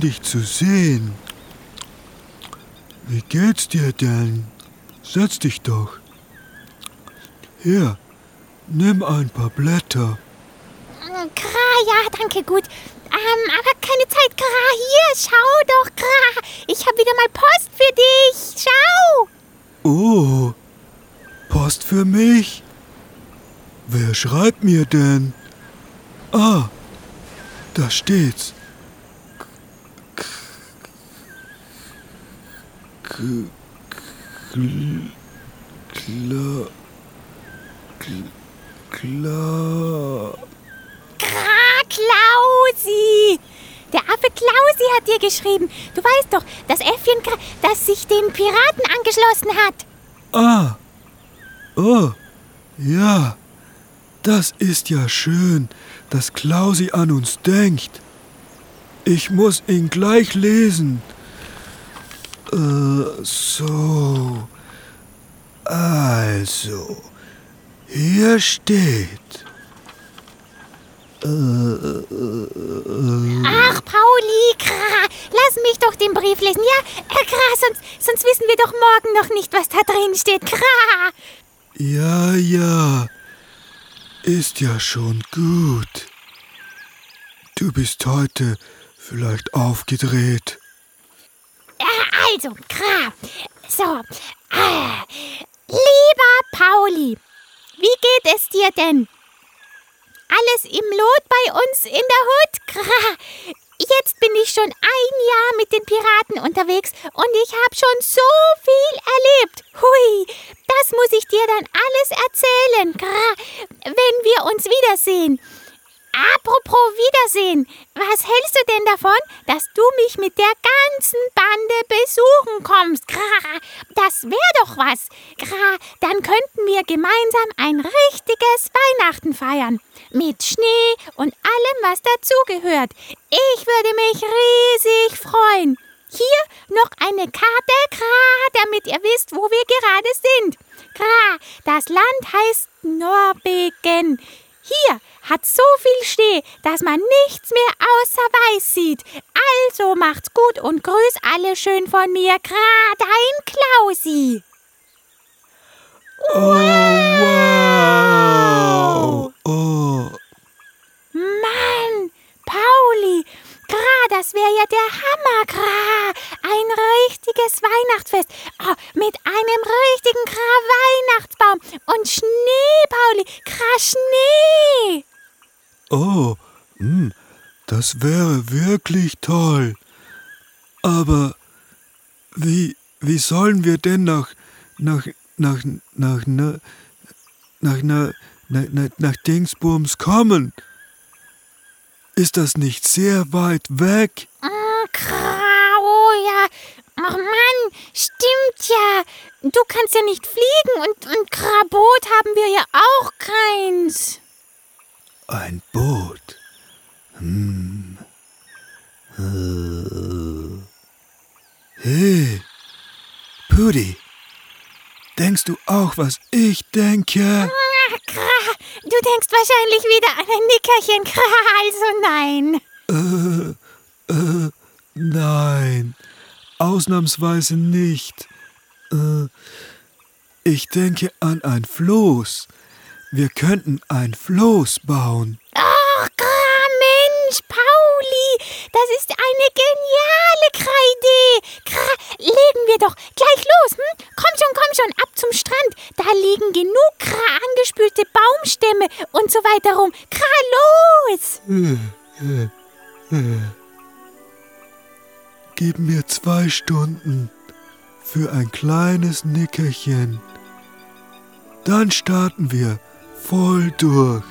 Schön dich zu sehen. Wie geht's dir denn? Setz dich doch. Hier, nimm ein paar Blätter. Kra, ja, danke, gut. Ähm, aber keine Zeit, Kra. Hier, schau doch, Kra. Ich habe wieder mal Post für dich. Schau. Oh, Post für mich? Wer schreibt mir denn? Ah, da steht's. Klar. Klausi. Der Affe Klausi hat dir geschrieben. Du weißt doch, das Äffchen, das sich den Piraten angeschlossen hat. Ah. Oh. Ja. Das ist ja schön, dass Klausi an uns denkt. Ich muss ihn gleich lesen. Äh, so. Also. Hier steht. Äh, Ach, Pauli, Kra, lass mich doch den Brief lesen, ja? Äh, Kra, sonst, sonst wissen wir doch morgen noch nicht, was da drin steht. Kra. Ja, ja. Ist ja schon gut. Du bist heute vielleicht aufgedreht. Äh, also, Kra. So. Äh, lieber Pauli, wie geht es dir denn? Alles im Lot bei uns in der Hut? Kra. Jetzt bin ich schon ein Jahr mit den Piraten unterwegs und ich habe schon so viel erlebt. Hui, das muss ich dir dann alles erzählen, Kra, wenn wir uns wiedersehen. Apropos Wiedersehen, was hältst du denn davon, dass du mich mit der ganzen Bande besuchen kommst? Das wäre doch was. Dann könnten wir gemeinsam ein richtiges Weihnachten feiern. Mit Schnee und allem, was dazugehört. Ich würde mich riesig freuen. Hier noch eine Karte, damit ihr wisst, wo wir gerade sind. Das Land heißt Norwegen. Hier hat so viel Schnee, dass man nichts mehr außer weiß sieht. Also macht's gut und grüß alle schön von mir, Gra, dein Klausi. Oh, wow. Oh. Mann, Pauli, Gra, das wäre ja der Hammer, Gra. Ein richtiges Weihnachtsfest. Oh, mit einem richtigen Gra Weihnachtsbaum und Schnee, Pauli. Gra Schnee. Oh, hm, das wäre wirklich toll. Aber wie, wie sollen wir denn nach, nach, nach, nach, nach, nach, nach, nach, nach, Dingsbums kommen? Ist das nicht sehr weit weg? Oh ja. Ach Mann, stimmt ja. Du kannst ja nicht fliegen und, und Gra-Boot haben wir ja auch keins. Ein Boot. Hm. Äh. Hey, Pudi, denkst du auch, was ich denke? Du denkst wahrscheinlich wieder an ein Nickerchen, also nein. Äh, äh, nein, ausnahmsweise nicht. Äh, ich denke an ein Floß. Wir könnten ein Floß bauen. Ach, Gra, Mensch, Pauli, das ist eine geniale Kreidee. Gra, legen wir doch gleich los, hm? Komm schon, komm schon, ab zum Strand. Da liegen genug Gra angespülte Baumstämme und so weiter rum. Gra, los! Gib mir zwei Stunden für ein kleines Nickerchen. Dann starten wir voll durch.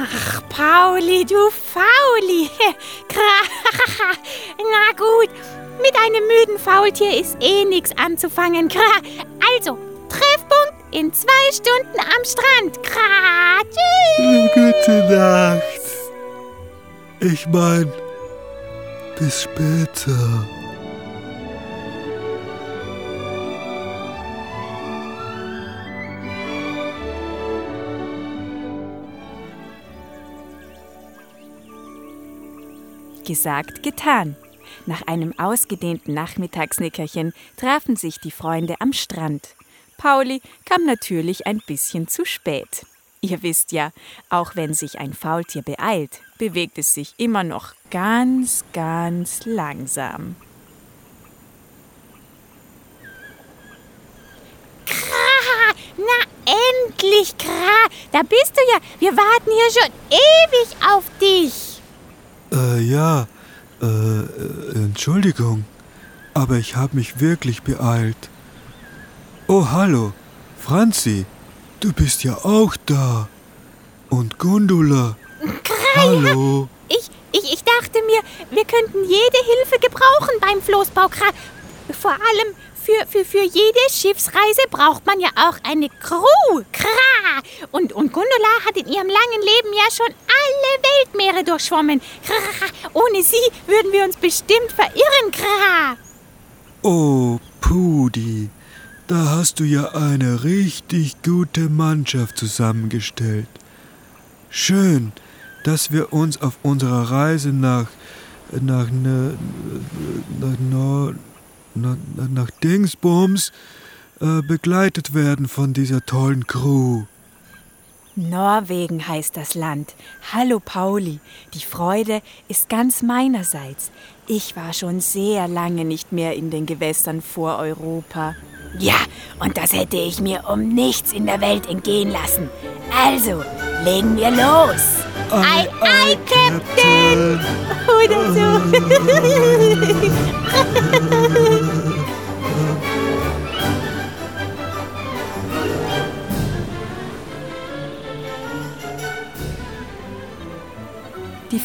Ach, Pauli, du Fauli. Na gut, mit einem müden Faultier ist eh nichts anzufangen. Also, Treffpunkt in zwei Stunden am Strand. Tschüss. Gute Nacht. Ich mein, bis später. Gesagt, getan. Nach einem ausgedehnten Nachmittagsnickerchen trafen sich die Freunde am Strand. Pauli kam natürlich ein bisschen zu spät. Ihr wisst ja, auch wenn sich ein Faultier beeilt, bewegt es sich immer noch ganz, ganz langsam. Kra, na endlich, Kra, da bist du ja. Wir warten hier schon ewig auf dich. Äh, ja, äh, äh, Entschuldigung, aber ich habe mich wirklich beeilt. Oh, hallo, Franzi, du bist ja auch da. Und Gundula. Hallo. Ich, ich, ich dachte mir, wir könnten jede Hilfe gebrauchen beim Floßbau. Vor allem für, für, für jede Schiffsreise braucht man ja auch eine Crew. Kra. Und, und Gundula hat in ihrem langen Leben ja schon alle Weltmeere durchschwommen. Ohne sie würden wir uns bestimmt verirren. Oh, Pudi, da hast du ja eine richtig gute Mannschaft zusammengestellt. Schön, dass wir uns auf unserer Reise nach nach ne, nach, nach, nach, nach Dingsbums äh, begleitet werden von dieser tollen Crew. Norwegen heißt das Land. Hallo Pauli, die Freude ist ganz meinerseits. Ich war schon sehr lange nicht mehr in den Gewässern vor Europa. Ja, und das hätte ich mir um nichts in der Welt entgehen lassen. Also, legen wir los. Ei, ei, Captain. Oder so.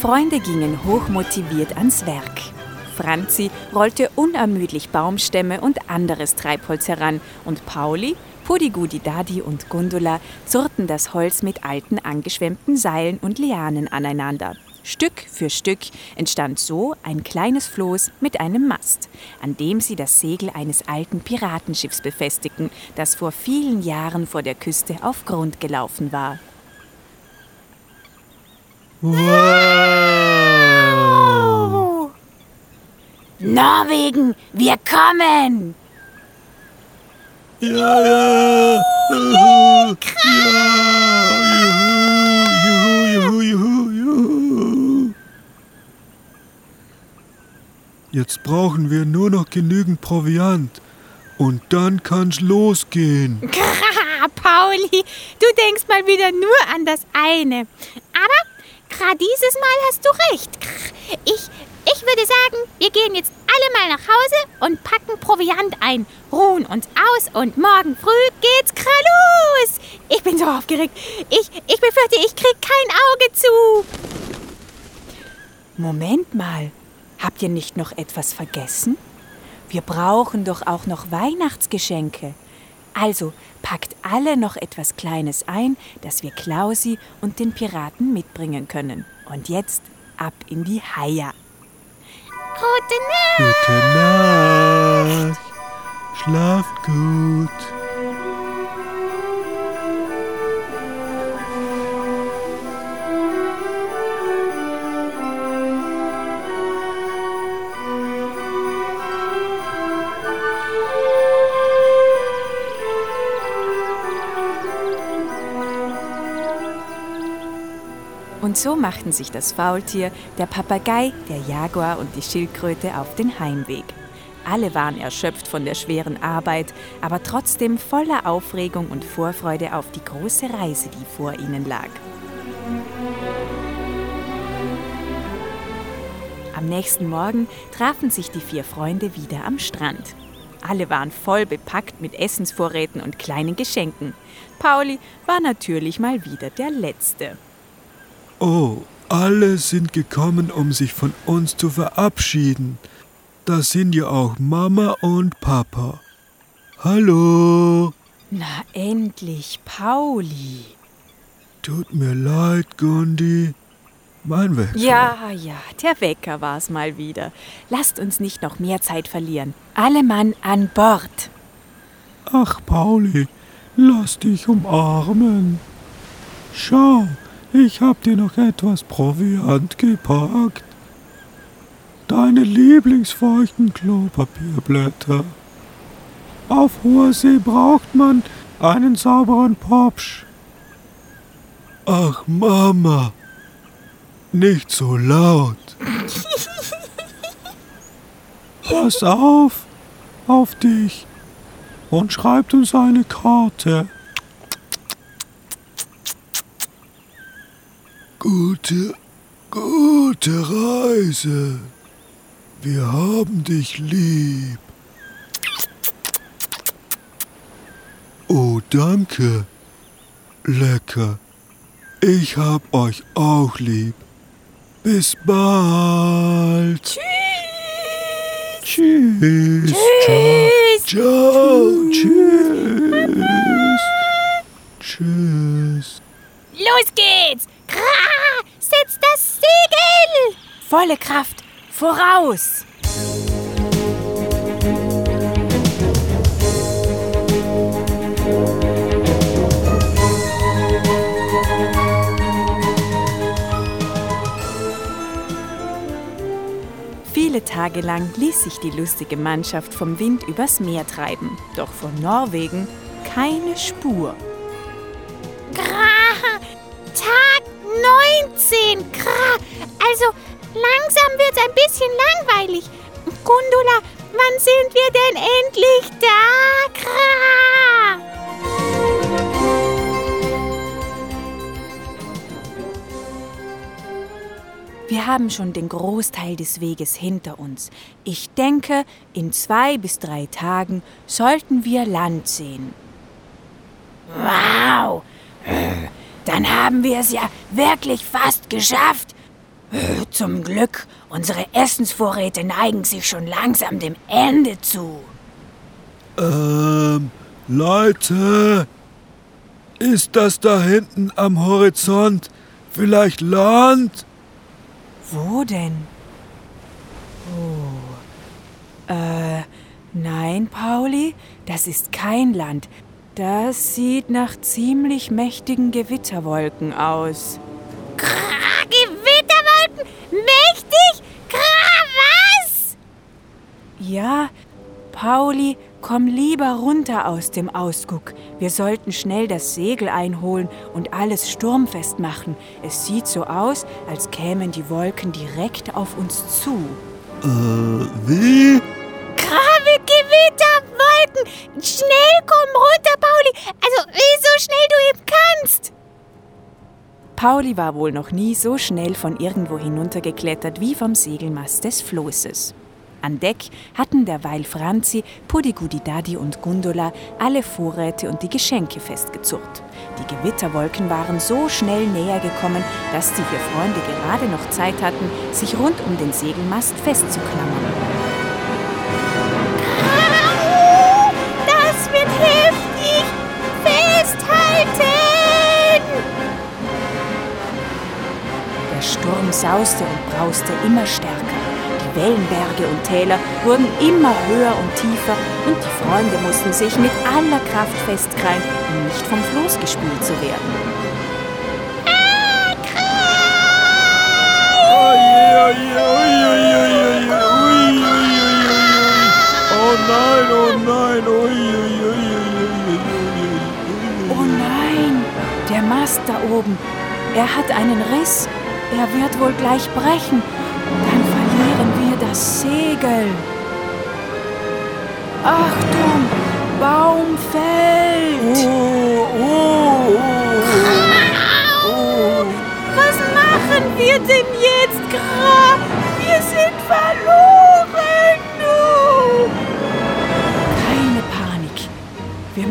Freunde gingen hochmotiviert ans Werk. Franzi rollte unermüdlich Baumstämme und anderes Treibholz heran und Pauli, Pudigudi Dadi und Gundula zurrten das Holz mit alten angeschwemmten Seilen und Lianen aneinander. Stück für Stück entstand so ein kleines Floß mit einem Mast, an dem sie das Segel eines alten Piratenschiffs befestigten, das vor vielen Jahren vor der Küste auf Grund gelaufen war. Wow! Norwegen, wir kommen! Ja, ja! Juhu, ja! Juhu, juhu, juhu, juhu! Jetzt brauchen wir nur noch genügend Proviant. Und dann kann's losgehen. Pauli, du denkst mal wieder nur an das eine. Kra, dieses Mal hast du recht. Ich, ich würde sagen, wir gehen jetzt alle mal nach Hause und packen Proviant ein, ruhen uns aus und morgen früh geht's Kra los. Ich bin so aufgeregt. Ich, ich befürchte, ich krieg kein Auge zu. Moment mal, habt ihr nicht noch etwas vergessen? Wir brauchen doch auch noch Weihnachtsgeschenke. Also packt alle noch etwas Kleines ein, das wir Klausi und den Piraten mitbringen können. Und jetzt ab in die Haia. Gute Nacht. Gute Nacht. Schlaft gut. So machten sich das Faultier, der Papagei, der Jaguar und die Schildkröte auf den Heimweg. Alle waren erschöpft von der schweren Arbeit, aber trotzdem voller Aufregung und Vorfreude auf die große Reise, die vor ihnen lag. Am nächsten Morgen trafen sich die vier Freunde wieder am Strand. Alle waren voll bepackt mit Essensvorräten und kleinen Geschenken. Pauli war natürlich mal wieder der Letzte. Oh, alle sind gekommen, um sich von uns zu verabschieden. Da sind ja auch Mama und Papa. Hallo. Na endlich, Pauli. Tut mir leid, Gundi. mein Wecker. Ja, ja, der Wecker war's mal wieder. Lasst uns nicht noch mehr Zeit verlieren. Alle Mann an Bord. Ach, Pauli, lass dich umarmen. Schau, ich hab dir noch etwas Proviant gepackt. Deine lieblingsfeuchten Klopapierblätter. Auf hoher See braucht man einen sauberen Popsch. Ach, Mama, nicht so laut. Pass auf, auf dich und schreibt uns eine Karte. Gute, gute Reise. Wir haben dich lieb. Oh, danke. Lecker. Ich hab euch auch lieb. Bis bald. Tschüss. Tschüss. Tschüss. Ciao. Tschüss. Tschüss. Los geht's! Kra! Setz das Segel! Volle Kraft. Voraus! Viele Tage lang ließ sich die lustige Mannschaft vom Wind übers Meer treiben. Doch von Norwegen keine Spur. Wir denn endlich da? Kra! Wir haben schon den Großteil des Weges hinter uns. Ich denke, in zwei bis drei Tagen sollten wir Land sehen. Wow! Dann haben wir es ja wirklich fast geschafft. Zum Glück, unsere Essensvorräte neigen sich schon langsam dem Ende zu. Ähm, Leute, ist das da hinten am Horizont vielleicht Land? Wo denn? Oh. Äh, nein, Pauli, das ist kein Land. Das sieht nach ziemlich mächtigen Gewitterwolken aus. Gewitterwolken! Mächtig! Kra! Was? Ja, Pauli, komm lieber runter aus dem Ausguck. Wir sollten schnell das Segel einholen und alles sturmfest machen. Es sieht so aus, als kämen die Wolken direkt auf uns zu. Äh, wie? Grave Gewitterwolken! Schnell komm runter, Pauli! Also, wie so schnell du eben kannst! Pauli war wohl noch nie so schnell von irgendwo hinuntergeklettert wie vom Segelmast des Flosses. An Deck hatten derweil Franzi, Pudigudidadi und Gundula alle Vorräte und die Geschenke festgezurrt. Die Gewitterwolken waren so schnell näher gekommen, dass die vier Freunde gerade noch Zeit hatten, sich rund um den Segelmast festzuklammern. sauste und brauste immer stärker. Die Wellenberge und Täler wurden immer höher und tiefer und die Freunde mussten sich mit aller Kraft festkrallen, um nicht vom Floß gespült zu werden. Oh nein, oh nein, oh nein. Oh nein, der Mast da oben, er hat einen Riss er wird wohl gleich brechen. Dann verlieren wir das Segel. Achtung, Baum fällt. Oh, oh, oh,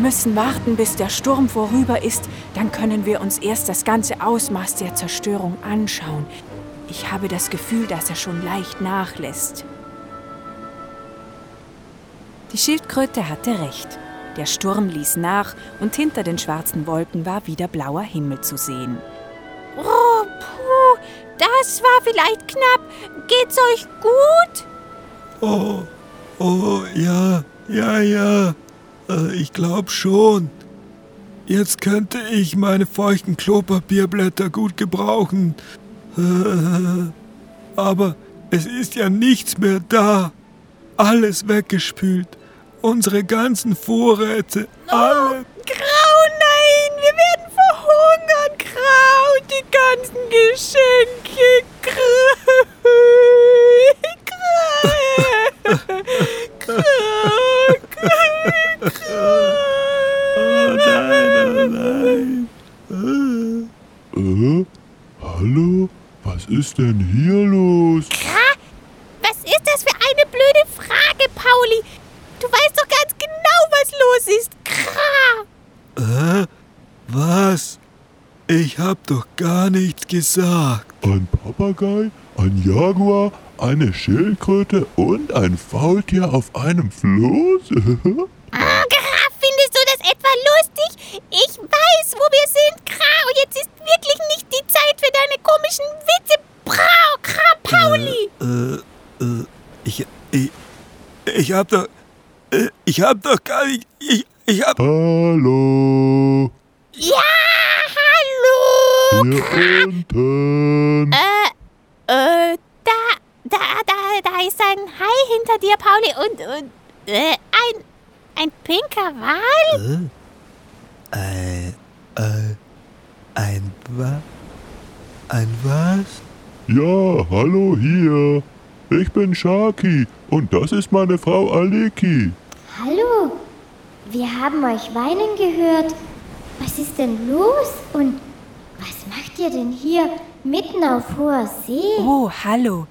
müssen warten, bis der Sturm vorüber ist. Dann können wir uns erst das ganze Ausmaß der Zerstörung anschauen. Ich habe das Gefühl, dass er schon leicht nachlässt. Die Schildkröte hatte recht. Der Sturm ließ nach und hinter den schwarzen Wolken war wieder blauer Himmel zu sehen. Oh, puh, Das war vielleicht knapp. Geht's euch gut? Oh, oh, ja, ja, ja. Äh, ich glaub schon. Jetzt könnte ich meine feuchten Klopapierblätter gut gebrauchen. Äh, aber es ist ja nichts mehr da. Alles weggespült. Unsere ganzen Vorräte. Alle. Grau, nein, wir werden verhungern. Grau, die ganzen Geschenke. Ist denn hier los? Kra? Was ist das für eine blöde Frage, Pauli? Du weißt doch ganz genau, was los ist. Kra. Äh, was? Ich hab doch gar nichts gesagt. Ein Papagei, ein Jaguar, eine Schildkröte und ein Faultier auf einem Floß? Ah, Gra, findest du das etwa lustig? Ich weiß, wo wir sind, Kra. Und jetzt ist wirklich nicht die Zeit für deine komischen Witze. Brau, Kra, Pauli. Äh, äh, ich, ich, ich hab doch, äh, ich hab doch gar nicht, ich, ich hab, Hallo? Ja, hallo. Hier unten. Äh, äh, da, da, da, da ist ein Hai hinter dir, Pauli. Und, und, äh, ein, ein pinker Wal? ein, äh, ein was? Ein was? Ja, hallo hier. Ich bin Shaki und das ist meine Frau Aleki. Hallo, wir haben euch weinen gehört. Was ist denn los? Und was macht ihr denn hier mitten auf hoher See? Oh, hallo.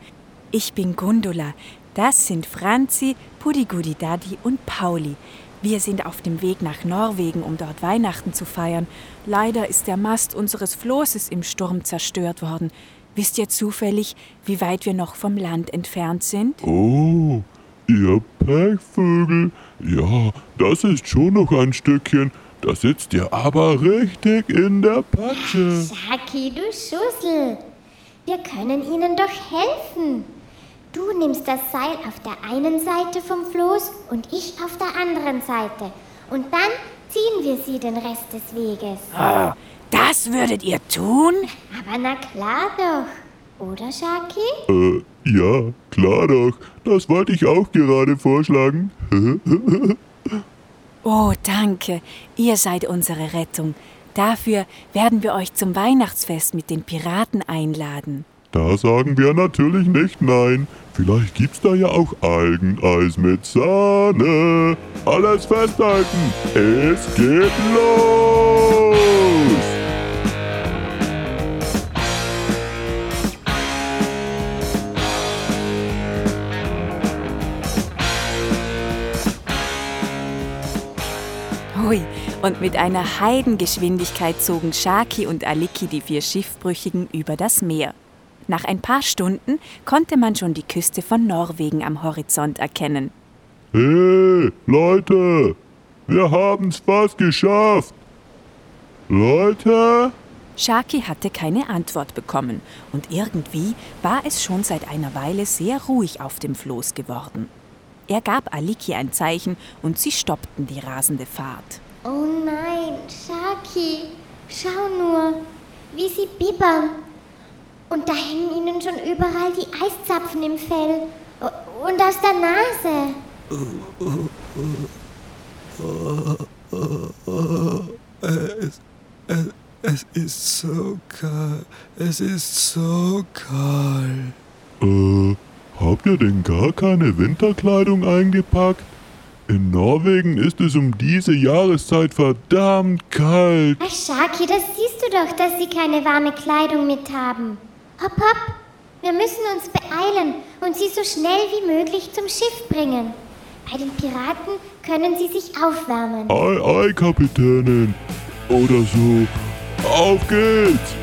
Ich bin Gundula. Das sind Franzi, Pudigudi Daddy und Pauli. Wir sind auf dem Weg nach Norwegen, um dort Weihnachten zu feiern. Leider ist der Mast unseres Flosses im Sturm zerstört worden. Wisst ihr zufällig, wie weit wir noch vom Land entfernt sind? Oh, ihr Pechvögel. Ja, das ist schon noch ein Stückchen. Da sitzt ihr aber richtig in der Patsche. Shaki, du Schussel. Wir können ihnen doch helfen. Du nimmst das Seil auf der einen Seite vom Floß und ich auf der anderen Seite. Und dann ziehen wir sie den Rest des Weges. Das würdet ihr tun? Aber na klar doch. Oder, Shaki? Äh, ja, klar doch. Das wollte ich auch gerade vorschlagen. Oh, danke. Ihr seid unsere Rettung. Dafür werden wir euch zum Weihnachtsfest mit den Piraten einladen. Da sagen wir natürlich nicht nein. Vielleicht gibt's da ja auch Algeneis mit Sahne. Alles festhalten. Es geht los. Und mit einer Heidengeschwindigkeit zogen Shaki und Aliki die vier Schiffbrüchigen über das Meer. Nach ein paar Stunden konnte man schon die Küste von Norwegen am Horizont erkennen. Hey, Leute, wir haben's fast geschafft. Leute? Shaki hatte keine Antwort bekommen und irgendwie war es schon seit einer Weile sehr ruhig auf dem Floß geworden. Er gab Aliki ein Zeichen und sie stoppten die rasende Fahrt. Oh nein, Shaki. Schau nur, wie sie bibbern. Und da hängen ihnen schon überall die Eiszapfen im Fell. Und aus der Nase. Es, es, es ist so kalt. Es ist so kalt. Äh, habt ihr denn gar keine Winterkleidung eingepackt? In Norwegen ist es um diese Jahreszeit verdammt kalt. Ach, Shaki, das siehst du doch, dass sie keine warme Kleidung mit haben. Hopp, hopp. Wir müssen uns beeilen und sie so schnell wie möglich zum Schiff bringen. Bei den Piraten können sie sich aufwärmen. Ei, ei, Kapitänin. Oder so. Auf geht's!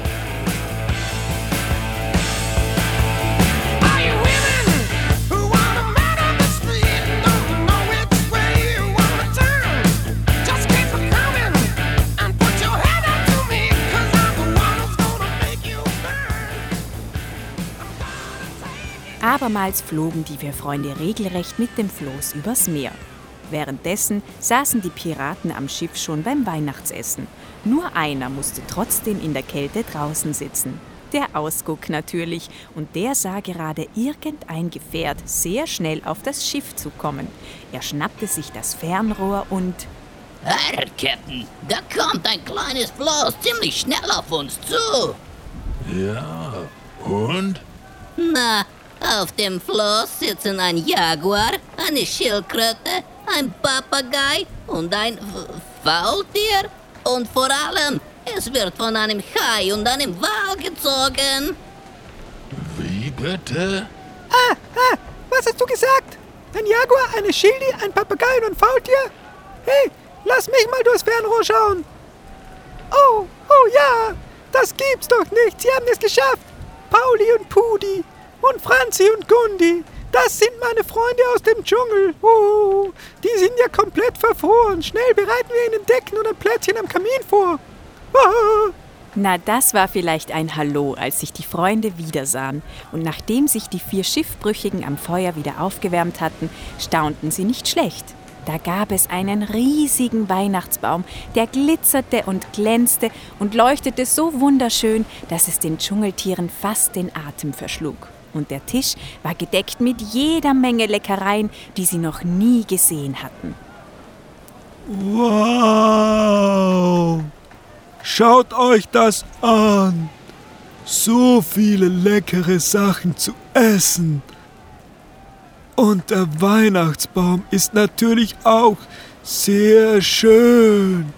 Abermals flogen die vier Freunde regelrecht mit dem Floß übers Meer. Währenddessen saßen die Piraten am Schiff schon beim Weihnachtsessen. Nur einer musste trotzdem in der Kälte draußen sitzen. Der Ausguck natürlich, und der sah gerade irgendein Gefährt sehr schnell auf das Schiff zukommen. Er schnappte sich das Fernrohr und Herr Captain, da kommt ein kleines Floß ziemlich schnell auf uns zu. Ja, und? Na, auf dem Floß sitzen ein Jaguar, eine Schildkröte, ein Papagei und ein Faultier. Und vor allem, es wird von einem Hai und einem Wal gezogen. Wie bitte? Ah, ah, was hast du gesagt? Ein Jaguar, eine Schildi, ein Papagei und ein Faultier? Hey, lass mich mal durchs Fernrohr schauen. Oh, oh ja, das gibt's doch nicht. Sie haben es geschafft. Pauli und Pudi und Franzi und Gundi. Das sind meine Freunde aus dem Dschungel. Oh, die sind ja komplett verfroren. Schnell bereiten wir ihnen Decken und ein Plätzchen am Kamin vor. Oh. Na, das war vielleicht ein Hallo, als sich die Freunde wiedersahen. Und nachdem sich die vier Schiffbrüchigen am Feuer wieder aufgewärmt hatten, staunten sie nicht schlecht. Da gab es einen riesigen Weihnachtsbaum, der glitzerte und glänzte und leuchtete so wunderschön, dass es den Dschungeltieren fast den Atem verschlug. Und der Tisch war gedeckt mit jeder Menge Leckereien, die sie noch nie gesehen hatten. Wow! Schaut euch das an! So viele leckere Sachen zu essen. Und der Weihnachtsbaum ist natürlich auch sehr schön.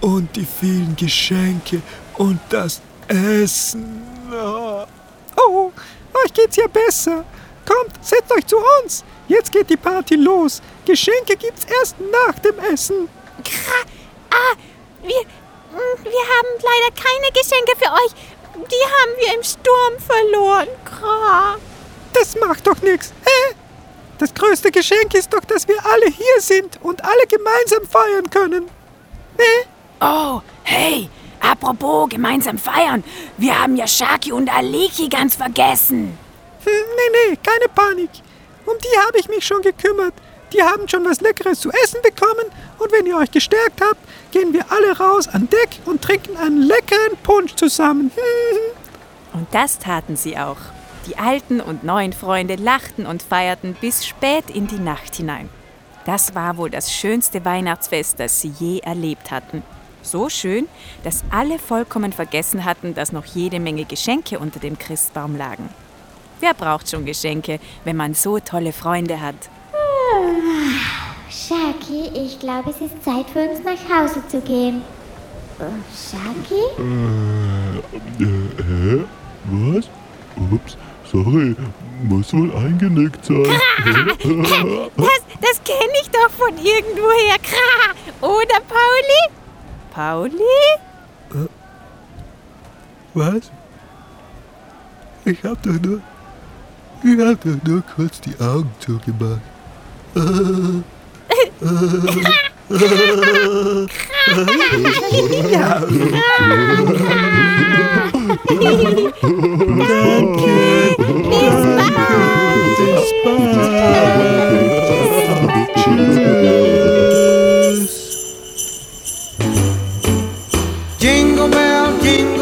Und die vielen Geschenke und das Essen. Euch geht's ja besser. Kommt, setzt euch zu uns. Jetzt geht die Party los. Geschenke gibt's erst nach dem Essen. Kra ah, wir, wir haben leider keine Geschenke für euch. Die haben wir im Sturm verloren. Kra. Das macht doch nichts. Hä? Das größte Geschenk ist doch, dass wir alle hier sind und alle gemeinsam feiern können. Hä? Oh, hey, apropos gemeinsam feiern. Wir haben ja Shaki und Aliki ganz vergessen. Hm, nee, nee, keine Panik. Um die habe ich mich schon gekümmert. Die haben schon was Leckeres zu essen bekommen und wenn ihr euch gestärkt habt, gehen wir alle raus an Deck und trinken einen leckeren Punsch zusammen. Und das taten sie auch. Die alten und neuen Freunde lachten und feierten bis spät in die Nacht hinein. Das war wohl das schönste Weihnachtsfest, das sie je erlebt hatten. So schön, dass alle vollkommen vergessen hatten, dass noch jede Menge Geschenke unter dem Christbaum lagen. Wer braucht schon Geschenke, wenn man so tolle Freunde hat? Shaki, ich glaube, es ist Zeit für uns nach Hause zu gehen. Shaki? Äh, hä? Was? Ups, sorry. Muss wohl eingenickt sein. Das, das kenne ich doch von irgendwoher. Kra. Oder, Pauli? Pauli? Was? Ich hab doch nur. Ich hab doch nur kurz die Augen zugemacht. Jingle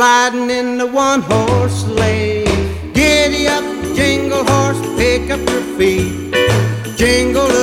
gliding in the one horse sleigh. Giddy up, jingle horse, pick up your feet. Jingle